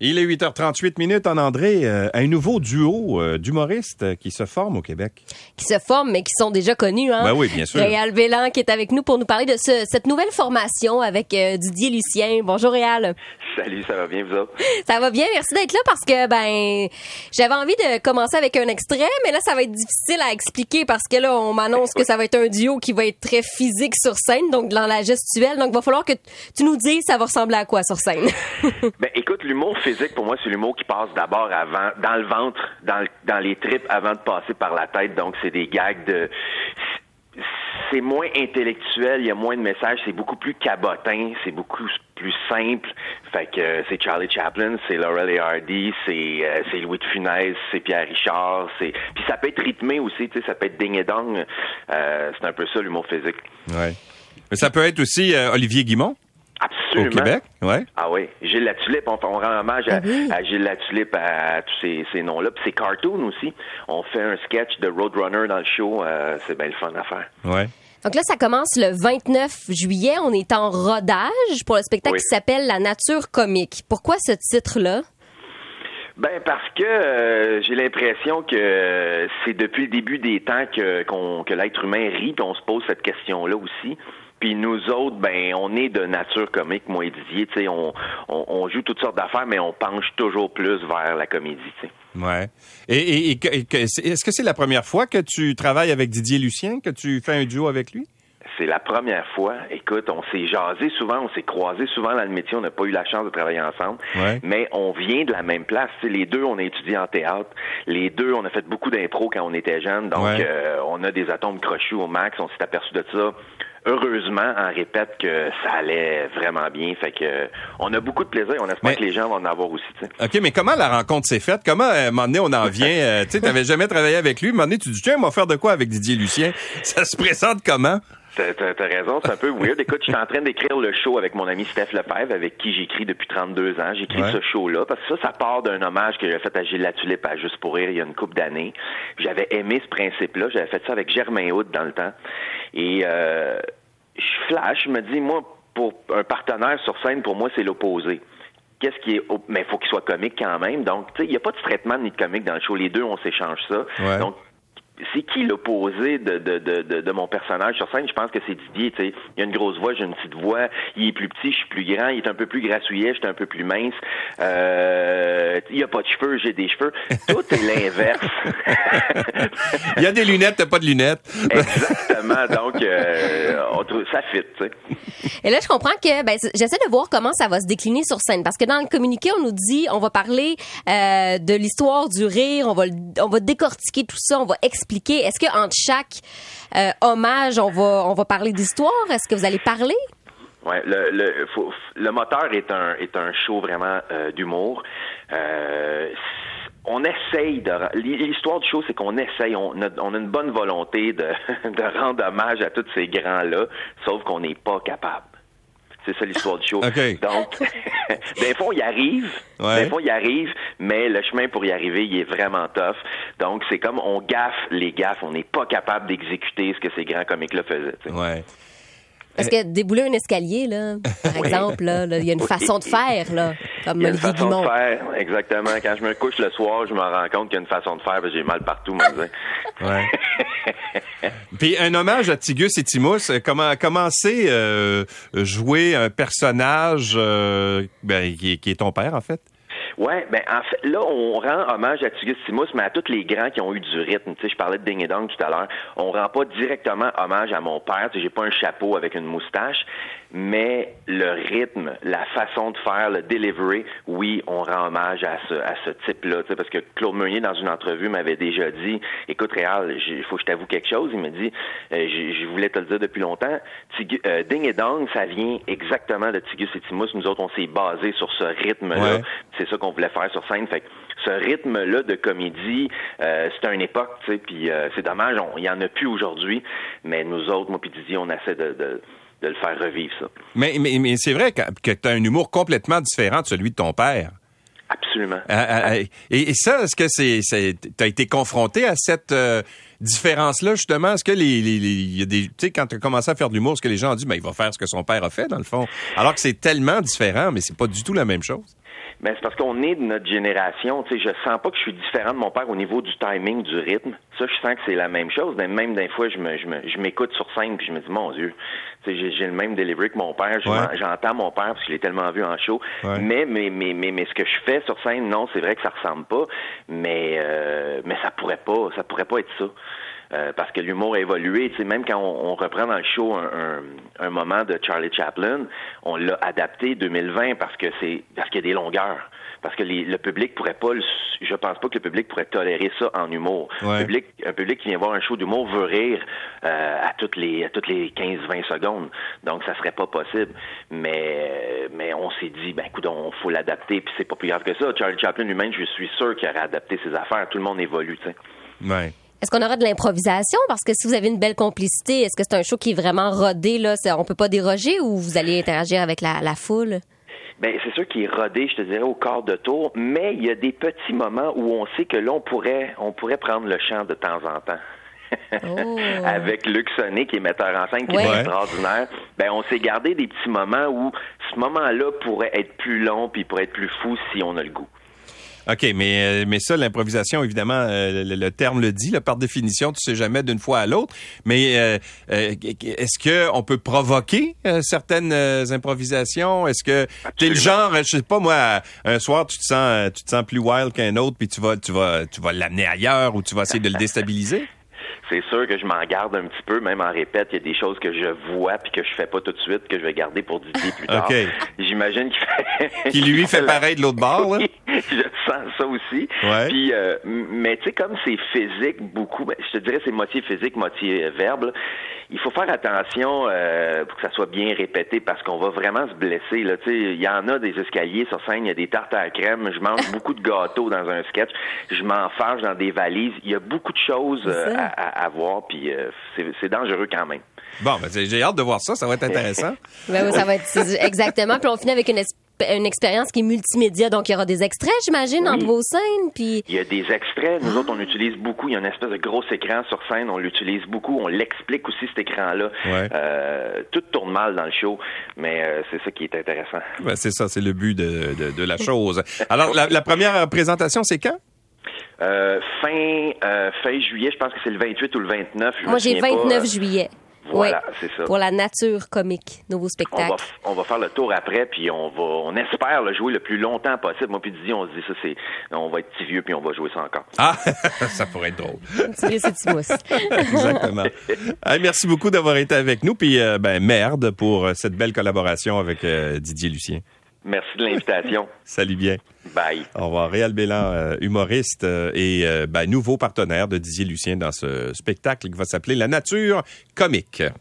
Il est 8h38 minutes en André, euh, un nouveau duo euh, d'humoristes qui se forme au Québec. Qui se forment, mais qui sont déjà connus. Hein? Ben oui, bien sûr. Réal Bélan qui est avec nous pour nous parler de ce- cette nouvelle formation avec euh, Didier Lucien. Bonjour Réal. Salut, ça va bien, vous autres? Ça va bien, merci d'être là parce que ben j'avais envie de commencer avec un extrait, mais là ça va être difficile à expliquer parce que là on m'annonce que ça va être un duo qui va être très physique sur scène, donc dans la gestuelle. Donc il va falloir que tu nous dises ça va ressembler à quoi sur scène? Ben, écoute, l'humour physique, pour moi, c'est l'humour qui passe d'abord avant, dans le ventre, dans, dans les tripes, avant de passer par la tête. Donc, c'est des gags de... C'est moins intellectuel, il y a moins de messages, c'est beaucoup plus cabotin, c'est beaucoup plus simple. Fait que euh, c'est Charlie Chaplin, c'est Laurel et Hardy, c'est euh, c'est Louis de Funès, c'est Pierre Richard, c'est puis ça peut être rythmé aussi, tu sais, ça peut être ding et dong. Euh, c'est un peu ça l'humour physique. Ouais. Mais ça peut être aussi euh, Olivier Guimont Absolument. au Québec. Ouais. Ah oui, Gilles Latulippe, on, on rend hommage à, Ah oui. à Gilles Latulippe, à, tous ces, ces noms-là. Puis c'est cartoon aussi. On fait un sketch de Roadrunner dans le show. euh, c'est bien le fun à faire. Ouais. Donc là, ça commence le 29 juillet. On est en rodage pour le spectacle Oui. qui s'appelle La nature comique. Pourquoi ce titre-là? Ben parce que euh, j'ai l'impression que euh, c'est depuis le début des temps que, qu'on- que l'être humain rit, puis on se pose cette question-là aussi. Puis nous autres, ben on est de nature comique, moi et Didier. Tu sais, on, on, on joue toutes sortes d'affaires, mais on penche toujours plus vers la comédie. tu sais. Ouais. Et, est-ce que c'est la première fois que tu travailles avec Didier Lucien, que tu fais un duo avec lui? C'est la première fois. Écoute, on s'est jasé souvent, on s'est croisé souvent dans le métier, on n'a pas eu la chance de travailler ensemble. Ouais. Mais on vient de la même place. Les deux, on a étudié en théâtre. Les deux, on a fait beaucoup d'impro quand on était jeunes. Donc, Ouais. euh, on a des atomes crochus au max. On s'est aperçu de ça. Heureusement, on répète que ça allait vraiment bien. Fait que euh, on a beaucoup de plaisir. On espère Mais- que les gens vont en avoir aussi. OK, mais comment la rencontre s'est faite? Comment, euh, à un moment donné, on en vient? euh, tu sais, t'avais jamais travaillé avec lui. À un moment donné, tu dis, tiens, on va faire de quoi avec Didier Lucien? Ça se présente comment? T'as, raison, c'est un peu weird. Écoute, je suis en train d'écrire le show avec mon ami Steph Lefebvre, avec qui j'écris depuis 32 ans. J'écris Ouais. ce show-là parce que ça, ça part d'un hommage que j'ai fait à Gilles Latulippe à Juste pour rire il y a une couple d'années. J'avais aimé ce principe-là. J'avais fait ça avec Germain Houd dans le temps. Et euh, je flash, je me dis, moi, pour un partenaire sur scène, pour moi, c'est l'opposé. Qu'est-ce qui est. Mais il faut qu'il soit comique quand même. Donc, tu sais, il n'y a pas de traitement ni de comique dans le show. Les deux, on s'échange ça. Ouais. Donc, c'est qui l'opposé de, de, de, de, de mon personnage sur scène? Je pense que c'est Didier, tu sais. Il a une grosse voix, j'ai une petite voix. Il est plus petit, je suis plus grand. Il est un peu plus grassouillet, je suis un peu plus mince. Euh, il a pas de cheveux, j'ai des cheveux. Tout est l'inverse. Il y a des lunettes, t'as pas de lunettes. Exactement. Donc, euh, on trouve, ça fit, tu sais. Et là, je comprends que ben, j'essaie de voir comment ça va se décliner sur scène. Parce que dans le communiqué, on nous dit, on va parler euh, de l'histoire du rire, on va, on va décortiquer tout ça, on va expliquer. Est-ce que entre chaque euh, hommage, on va, on va parler d'histoire? Est-ce que vous allez parler? Ouais, le, le, faut- le moteur est un est un show vraiment euh, d'humour. Euh, on essaye de l'histoire du show c'est qu'on essaye on a, on a une bonne volonté de, de rendre hommage à tous ces grands là sauf qu'on n'est pas capable c'est ça l'histoire du show donc des fois on y arrive Ouais. des fois on y arrive mais le chemin pour y arriver il est vraiment tough donc c'est comme on gaffe les gaffes on n'est pas capable d'exécuter ce que ces grands comiques là faisaient. Ouais. Parce que débouler un escalier, là, par exemple, là, là, il y a une façon de faire, là, comme Il y a une Olivier façon Guimont. de faire, exactement. Quand je me couche le soir, je me rends compte qu'il y a une façon de faire, parce que j'ai mal partout, moi. Ouais. Puis un hommage à Tigus et Timus, comment comment c'est euh, jouer un personnage euh, ben, qui, est- qui est ton père en fait? Ouais, ben en fait, là, on rend hommage à Tigus Timus, mais à tous les grands qui ont eu du rythme. Tu je parlais de Ding et Dong tout à l'heure. On rend pas directement hommage à mon père. Tu sais, j'ai pas un chapeau avec une moustache, mais le rythme, la façon de faire, le delivery, oui, on rend hommage à ce, à ce type-là. Tu sais, parce que Claude Meunier, dans une entrevue, m'avait déjà dit, écoute, Réal, il faut que je t'avoue quelque chose. Il me dit, euh, je voulais te le dire depuis longtemps. Tigu- euh, Ding et Dong, ça vient exactement de Tigus et Timus. Nous autres, on s'est basé sur ce rythme-là. Ouais. C'est ça qu'on voulait faire sur scène. Fait que ce rythme-là de comédie, euh, c'était une époque, puis euh, c'est dommage, on- il y en a plus aujourd'hui, mais nous autres, moi puis Didier, on essaie de, de, de le faire revivre, ça. Mais, mais, mais c'est vrai que, que tu as un humour complètement différent de celui de ton père. Absolument. Ah, ah, ah, et, et ça, est-ce que c'est, t'as été confronté à cette euh, différence-là justement? Est-ce que les, les, les- il y a des, tu sais, quand tu as commencé à faire de l'humour, est-ce que les gens ont dit, ben il va faire ce que son père a fait dans le fond, alors que c'est tellement différent, mais c'est pas du tout la même chose. Mais c'est parce qu'on est de notre génération. Tu sais, je sens pas que je suis différent de mon père au niveau du timing, du rythme. Ça, je sens que c'est la même chose. Mais même des fois, je me, je me, je m'écoute sur scène puis je me dis, mon Dieu, tu sais, j'ai, le même delivery que mon père. J'entends mon père parce que je l'ai tellement vu en show. Mais, mais, mais, mais, mais, ce que je fais sur scène, non, c'est vrai que ça ressemble pas. Mais, euh, mais ça pourrait pas, ça pourrait pas être ça. Euh, parce que l'humour a évolué. Tu sais, même quand on, reprend dans le show un, un, moment de Charlie Chaplin, on l'a adapté 2020 parce que c'est parce qu'il y a des longueurs. Parce que le public pourrait pas, je pense pas que le public pourrait tolérer ça en humour. Un, public, un public qui vient voir un show d'humour veut rire euh, à toutes les à toutes les 15-20 secondes. Donc ça serait pas possible. Mais mais on s'est dit, ben écoute, on faut l'adapter. Puis c'est pas plus grave que ça. Charlie Chaplin lui-même, je suis sûr qu'il aurait adapté ses affaires. Tout le monde évolue, tu sais. Ouais. Est-ce qu'on aura de l'improvisation? Parce que si vous avez une belle complicité, est-ce que c'est un show qui est vraiment rodé, là? On peut pas déroger ou vous allez interagir avec la, foule? Ben, c'est sûr qu'il est rodé, je te dirais, au quart de tour, mais il y a des petits moments où on sait que là, on pourrait, on pourrait prendre le chant de temps en temps. Oh. Avec Luc Sonné, qui est metteur en scène, qui est extraordinaire, ben on s'est gardé des petits moments où ce moment-là pourrait être plus long puis pourrait être plus fou si on a le goût. OK, mais, euh, mais ça, l'improvisation, évidemment, euh, le, terme le dit, là, par définition, tu sais jamais d'une fois à l'autre. Mais euh, est-ce que on peut provoquer certaines improvisations? Est-ce que tu es le genre, je sais pas moi, un soir tu te sens tu te sens plus wild qu'un autre, puis tu vas tu vas tu vas l'amener ailleurs ou tu vas essayer de le déstabiliser? C'est sûr que je m'en garde un petit peu, même en répète, il y a des choses que je vois puis que je fais pas tout de suite, que je vais garder pour Didier plus tard. J'imagine qu'il fait... qui lui fait pareil de l'autre bord, là? je sens ça aussi. Puis, euh, mais tu sais, comme c'est physique beaucoup, ben, je te dirais c'est moitié physique, moitié verbe, il faut faire attention euh, pour que ça soit bien répété parce qu'on va vraiment se blesser. Là. Il y en a des escaliers sur scène, il y a des tartes à la crème, je mange beaucoup de gâteaux dans un sketch, je m'enfarge dans des valises. Il y a beaucoup de choses euh, à, à, voir, puis euh, c'est dangereux quand même. Bon, ben, j'ai hâte de voir ça, ça va être intéressant. ben, ça va être exactement. Puis on finit avec une une expérience qui est multimédia, donc il y aura des extraits, j'imagine, entre vos scènes. Puis il y a des extraits. Nous autres, on utilise beaucoup. Il y a une espèce de gros écran sur scène. On l'utilise beaucoup. On l'explique aussi cet écran-là. Euh, tout tourne mal dans le show, mais euh, c'est ça qui est intéressant. Ben, c'est ça, c'est le but de, de, la chose. Alors, la, première présentation, c'est quand? Euh, fin, fin juillet, je pense que c'est le 28 ou le 29. Moi, j'ai 29 juillet. Voilà, c'est ça. Pour la nature comique, nouveau spectacle. On va, faire le tour après, puis on va, on espère le jouer le plus longtemps possible. Moi puis Didier, on se dit ça, c'est, on va être petit vieux puis on va jouer ça encore. Ah, ça pourrait être drôle. c'est Exactement. merci beaucoup d'avoir été avec nous, puis euh, ben merde pour euh, cette belle collaboration avec euh, Didier Lucien. Merci de l'invitation. Salut bien. Bye. Au revoir. Réal Bélan, humoriste et ben, nouveau partenaire de Didier Lucien dans ce spectacle qui va s'appeler La Nature comique.